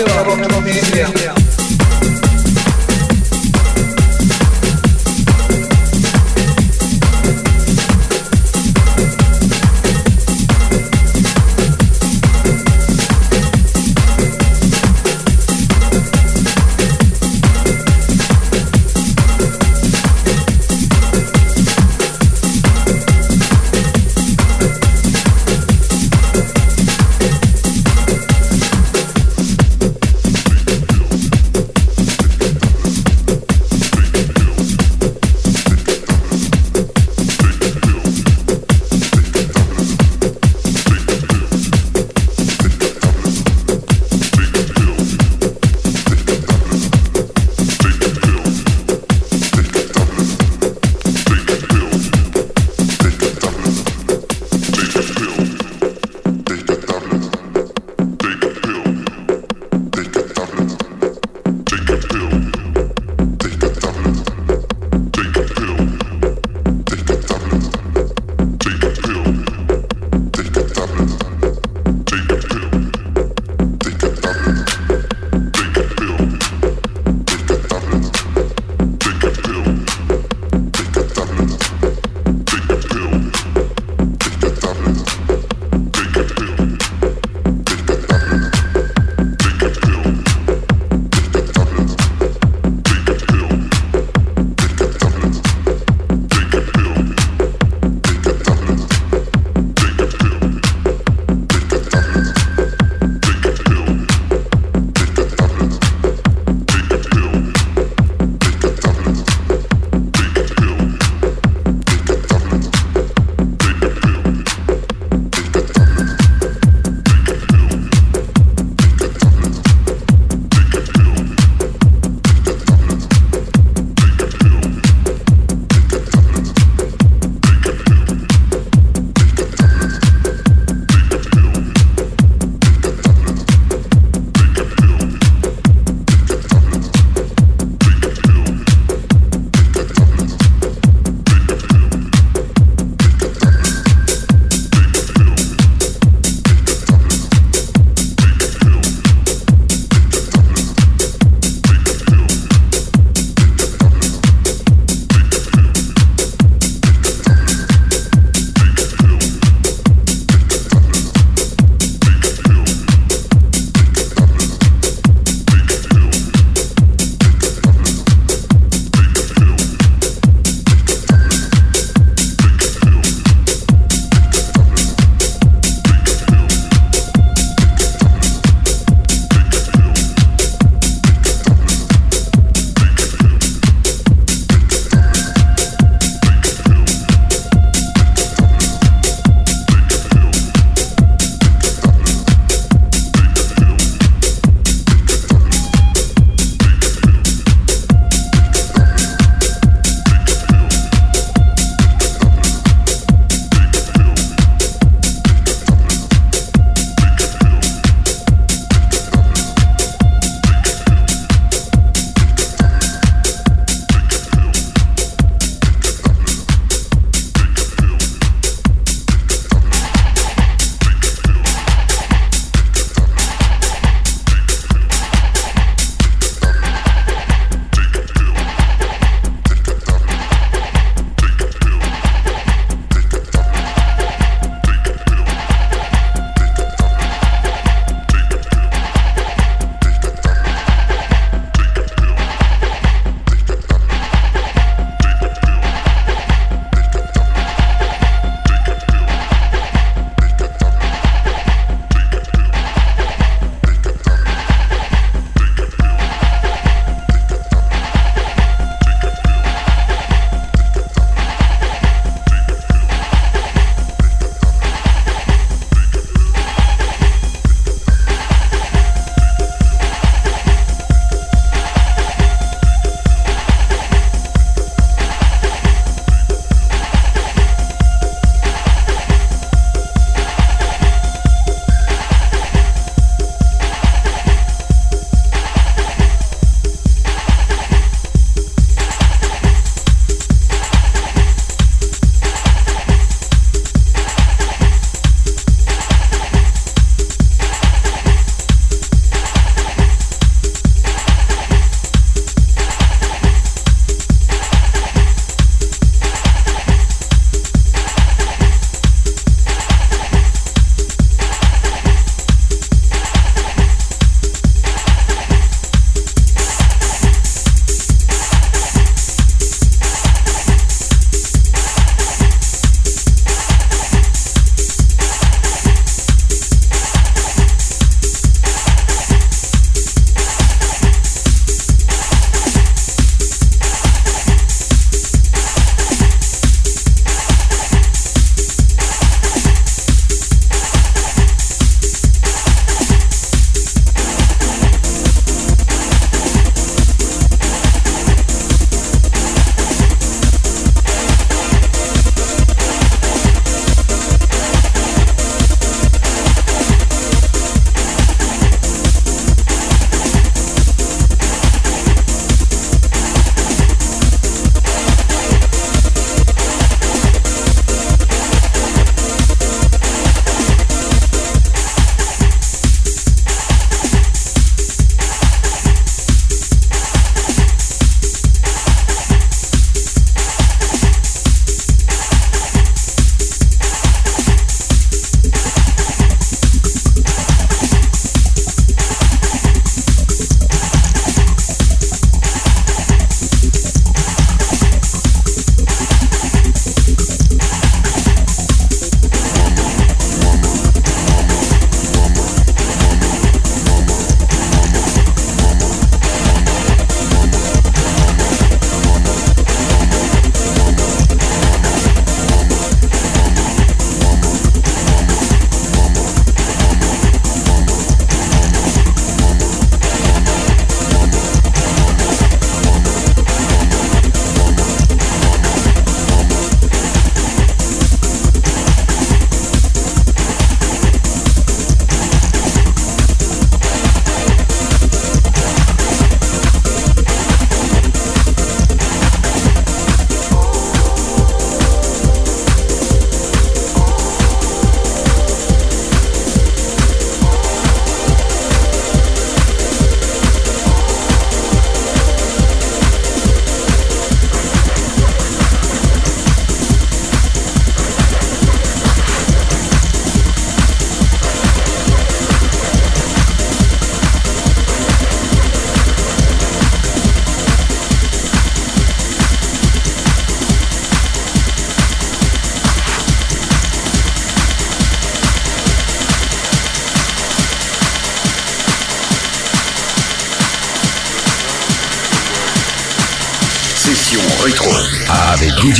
Silva,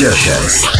Joshes.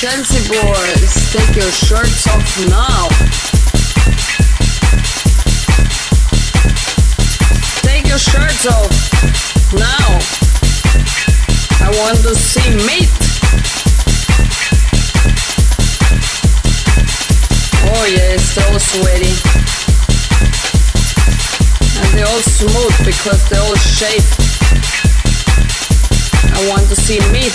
Chelsea boys, take your shirts off now. Take your shirts off now. I want to see meat. Oh yeah, they're sweaty. And they're all smooth because they're all shaved. I want to see meat.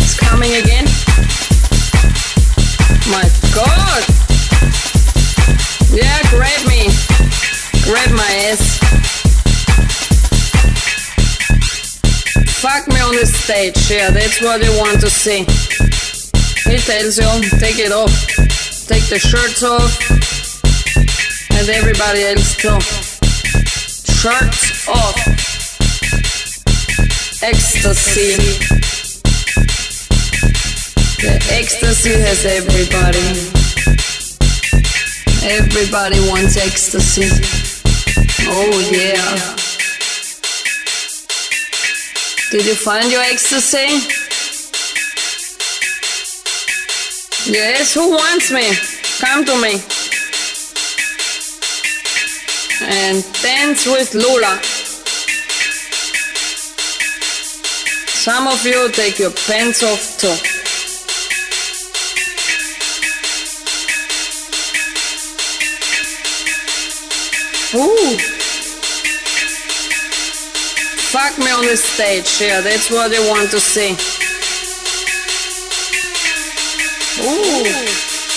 It's coming again. My God. Yeah, grab me. Grab my ass. Fuck me on the stage. Yeah, that's what they want to see. He tells you, take it off. Take the shirts off. And everybody else too. Shirts off. ecstasy. The ecstasy has everybody. Everybody wants ecstasy. Oh yeah. Did you find your ecstasy? Yes, who wants me? Come to me. And dance with Lola. Some of you take your pants off too. Ooh. Fuck me on the stage, yeah, that's what they want to see. Ooh,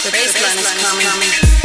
the bassline is coming. It's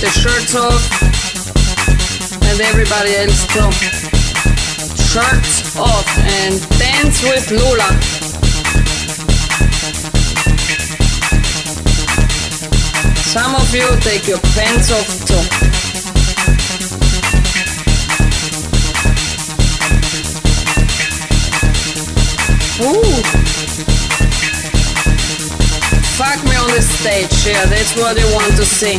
The shirts off. And everybody else too. Shirts off and dance with Lula. Some of you take your pants off too. Ooh. Fuck me on the stage, yeah, that's what they want to see.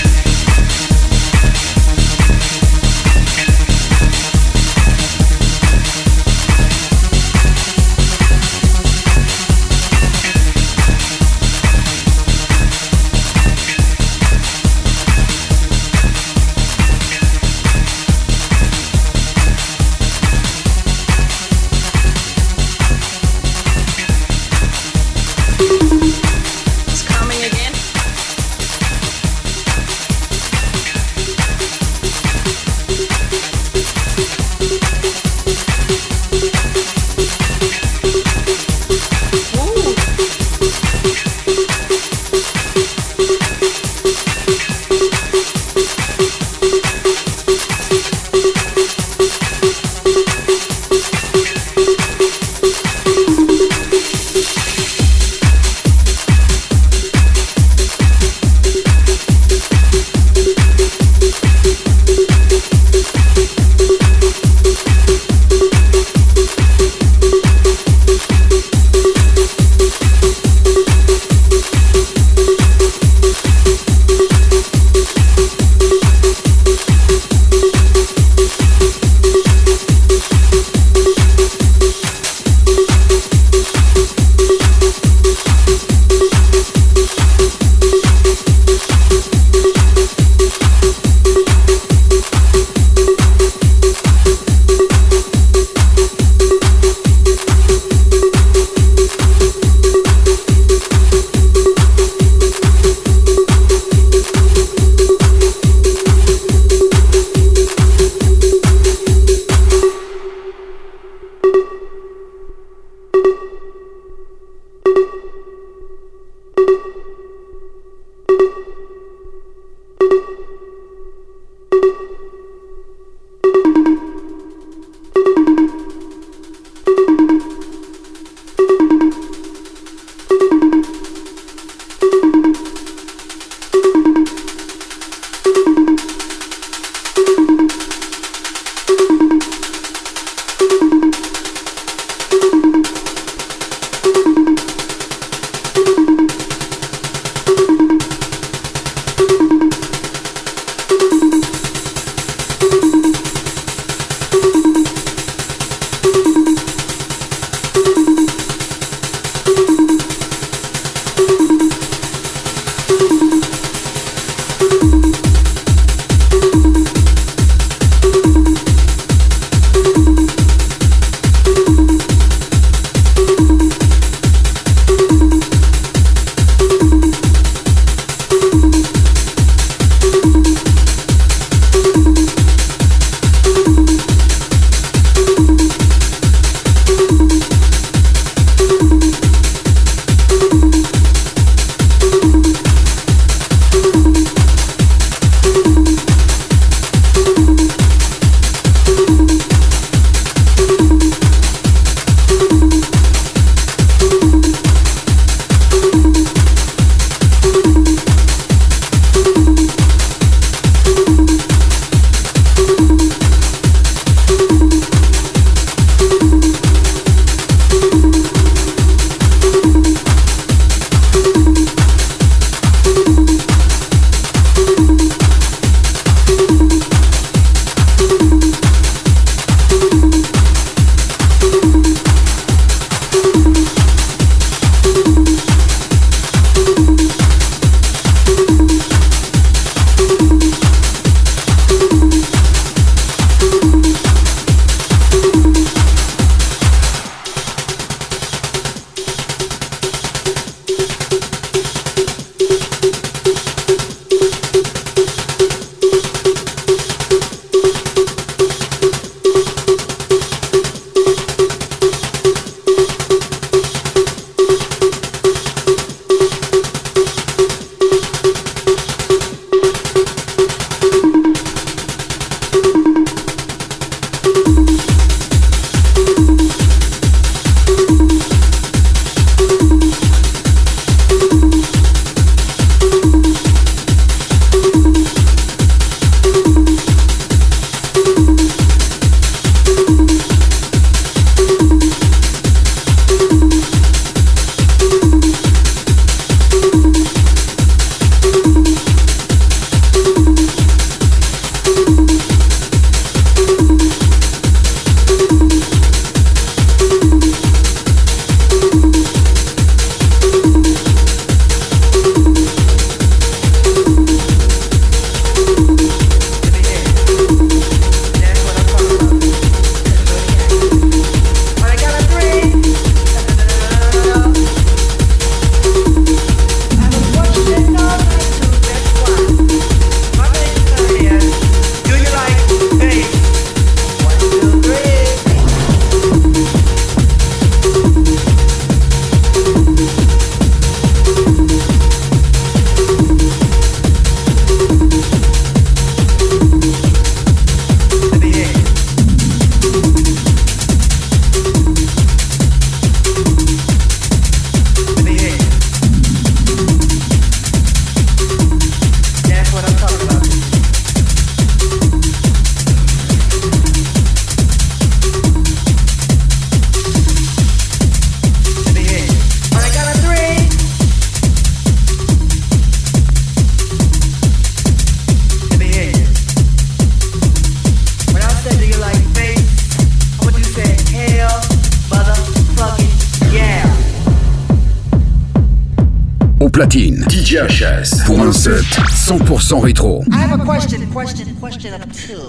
Pour un set 100% rétro. I have a question, question, question of two.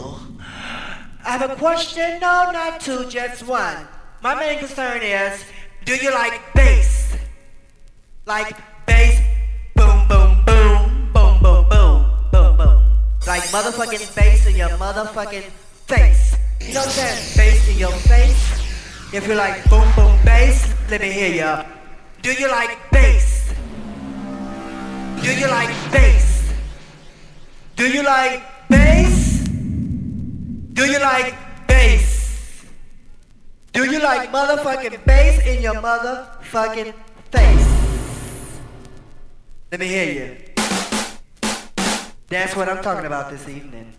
I have a question, no, not two, just one. My main concern is, do you like bass? Like bass, boom, boom, boom, boom, boom, boom, boom, boom. Like motherfucking bass in your motherfucking face. You know what I'm saying? Bass in your face. If you like boom, boom, bass, let me hear ya. Do you like? Do you like bass? Do you like bass? Do you like bass? Do you like motherfucking bass in your motherfucking face? Let me hear you. That's what I'm talking about this evening.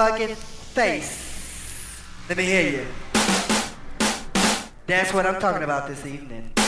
Motherfucking face? Let me hear you. That's what I'm talking about this evening.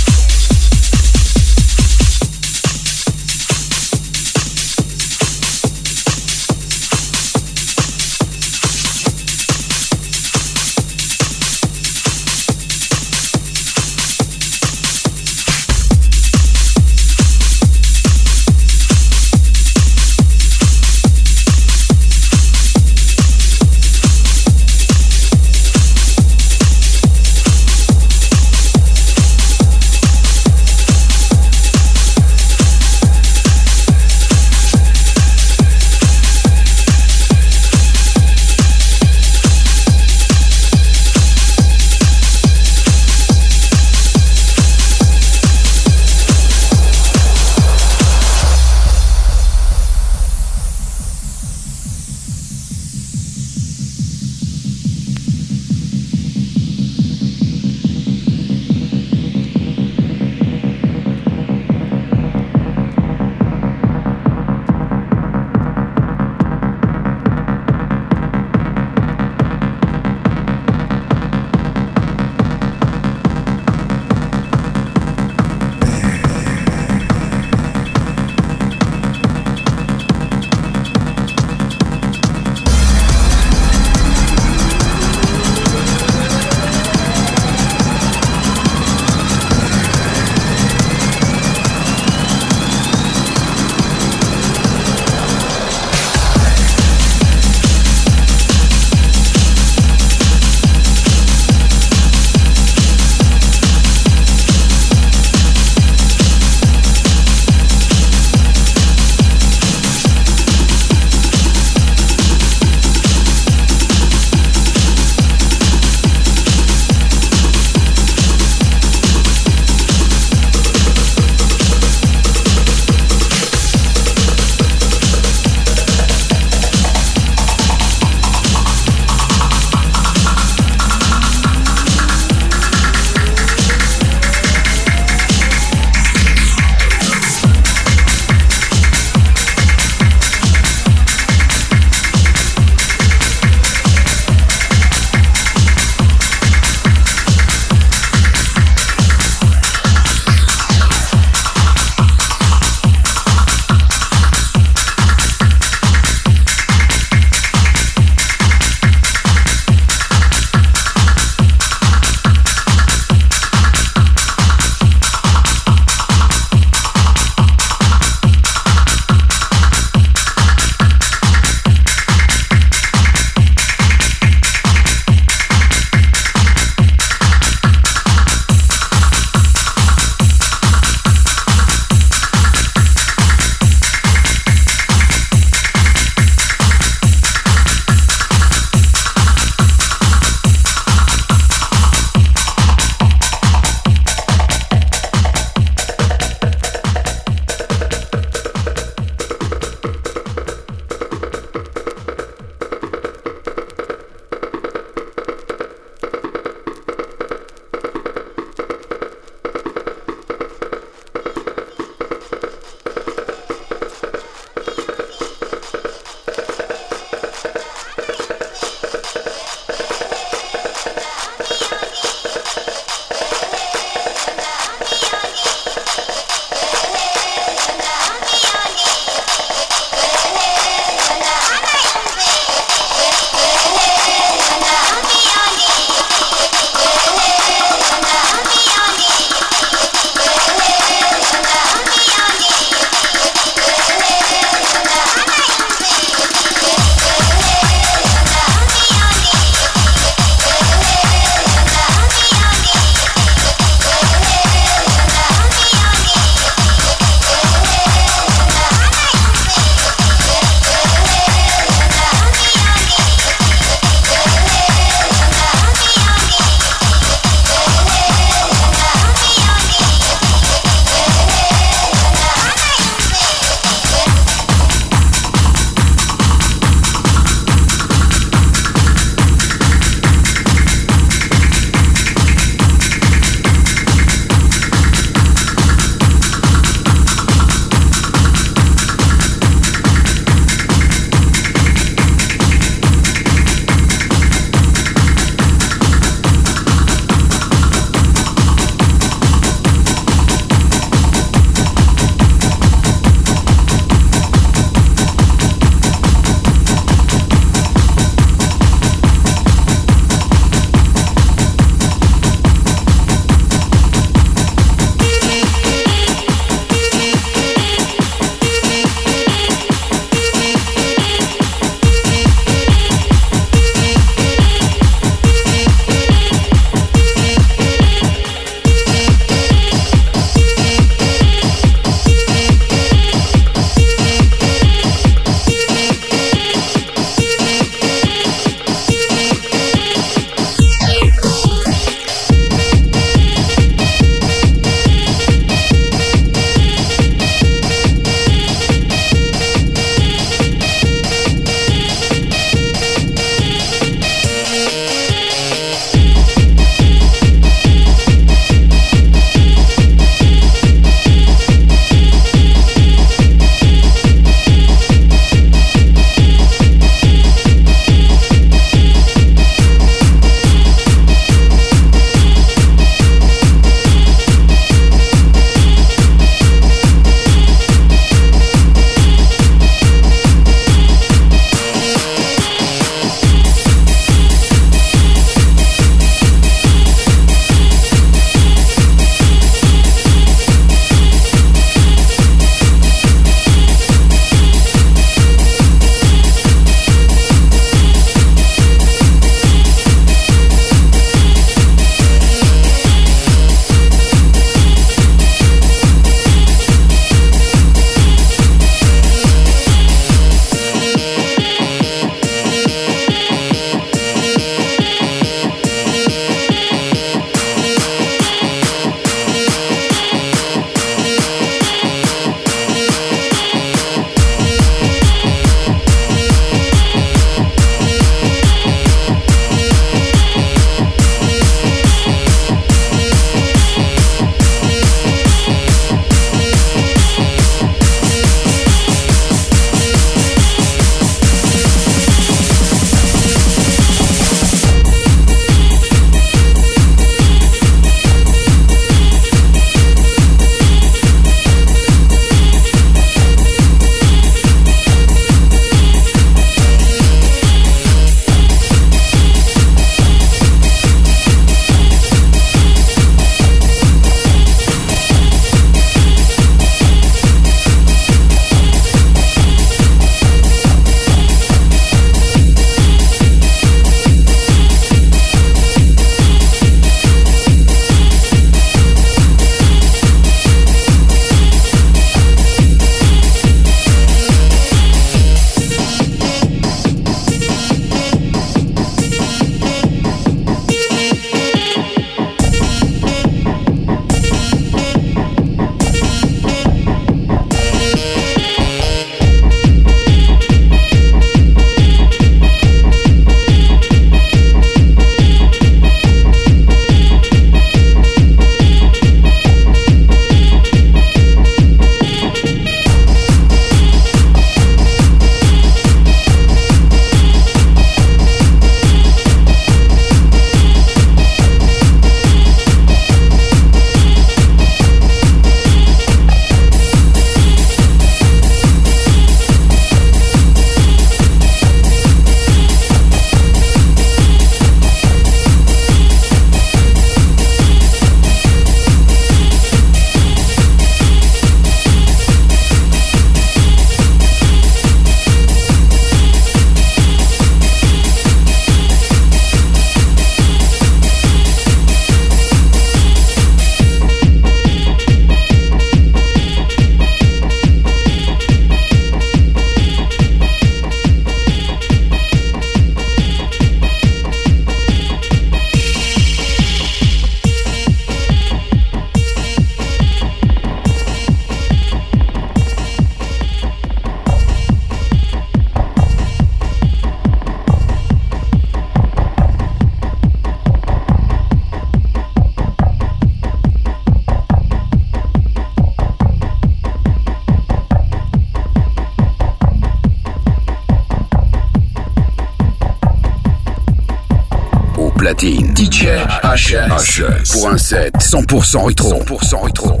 Platine. DJ HS. Pour un set 100% rétro. 100% rétro.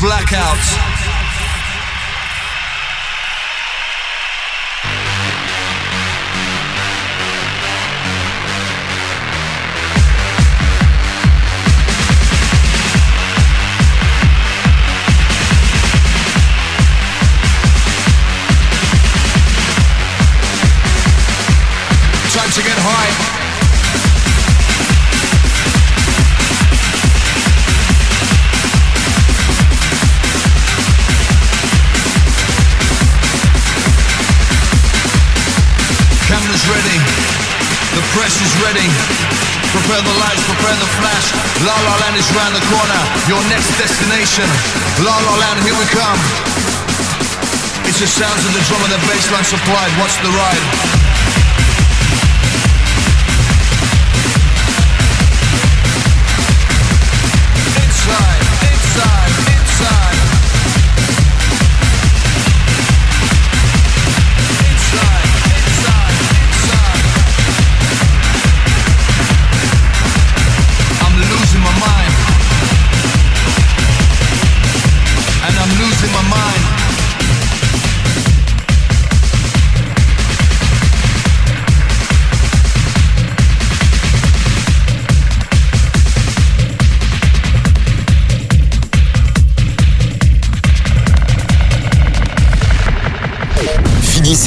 Blackout. La La Land is round the corner, your next destination. La La Land, here we come. It's the sounds of the drum and the bass line supplied. What's the ride?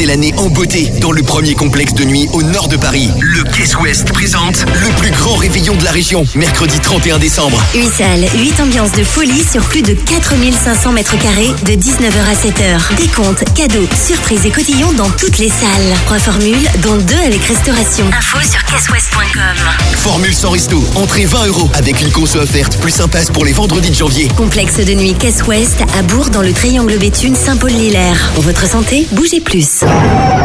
L'année en beauté dans le premier complexe de nuit au nord de Paris. Le Caisse Ouest présente le plus grand réveillon de la région, mercredi 31 décembre. 8 salles, 8 ambiances de folie sur plus de 4500 mètres carrés de 19h à 7h. Décompte, cadeaux, surprises et cotillons dans toutes les salles. Trois formules, dont deux avec restauration. Info sur caissewest.com. Formule sans resto, entrée 20 euros avec une conso offerte, plus impasse pour les vendredis de janvier. Complexe de nuit Caisse Ouest à Bourg dans le triangle Béthune Saint-Paul-Lilaire. Pour votre santé, bougez plus. You.